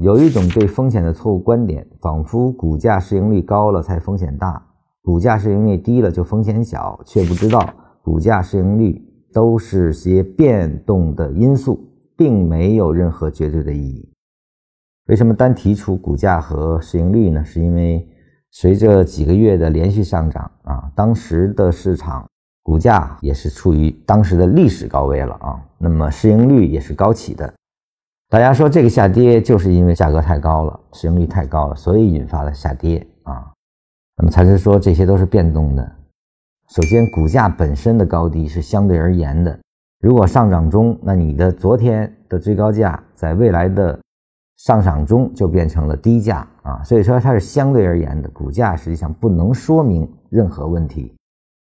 有一种对风险的错误观点，仿佛股价市盈率高了才风险大，股价市盈率低了就风险小，却不知道股价市盈率都是些变动的因素，并没有任何绝对的意义。为什么单提出股价和市盈率呢？是因为随着几个月的连续上涨啊，当时的市场股价也是处于当时的历史高位了啊，那么市盈率也是高企的。大家说这个下跌就是因为价格太高了，市盈率太高了，所以引发的下跌啊。那么才是说这些都是变动的。首先，股价本身的高低是相对而言的。如果上涨中，那你的昨天的最高价在未来的上涨中就变成了低价啊。所以说它是相对而言的，股价实际上不能说明任何问题。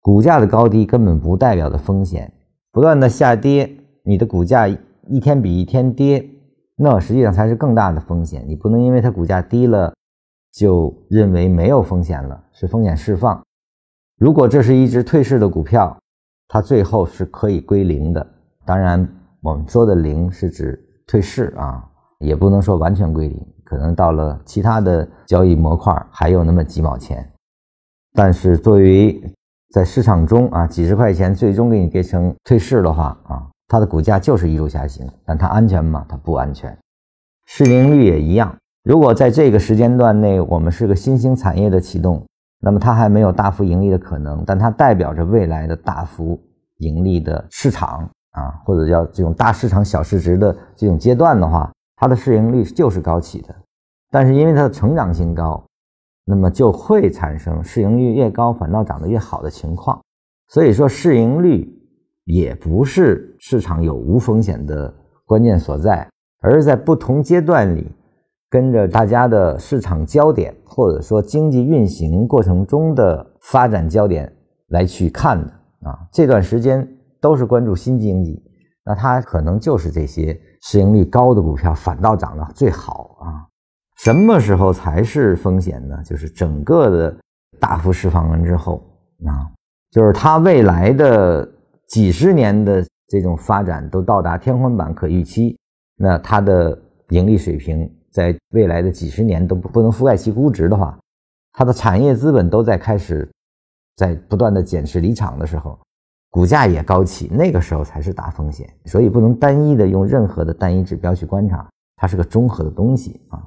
股价的高低根本不代表的风险，不断的下跌，你的股价一天比一天跌。那实际上才是更大的风险。你不能因为它股价低了，就认为没有风险了，是风险释放。如果这是一只退市的股票，它最后是可以归零的。当然，我们说的零是指退市啊，也不能说完全归零，可能到了其他的交易模块还有那么几毛钱。但是作为在市场中啊，几十块钱最终给你跌成退市的话啊。它的股价就是一路下行，但它安全吗？它不安全。市盈率也一样。如果在这个时间段内，我们是个新兴产业的启动，那么它还没有大幅盈利的可能，但它代表着未来的大幅盈利的市场啊，或者叫这种大市场小市值的这种阶段的话，它的市盈率就是高企的。但是因为它的成长性高，那么就会产生市盈率越高反倒涨得越好的情况。所以说市盈率。也不是市场有无风险的关键所在，而是在不同阶段里，跟着大家的市场焦点或者说经济运行过程中的发展焦点来去看的啊。这段时间都是关注新经济，那它可能就是这些市盈率高的股票反倒涨得最好啊。什么时候才是风险呢？就是整个的大幅释放完之后啊，就是它未来的。几十年的这种发展都到达天花板可预期，那它的盈利水平在未来的几十年都不能覆盖其估值的话，它的产业资本都在开始在不断的减持离场的时候，股价也高起，那个时候才是大风险。所以不能单一的用任何的单一指标去观察，它是个综合的东西啊。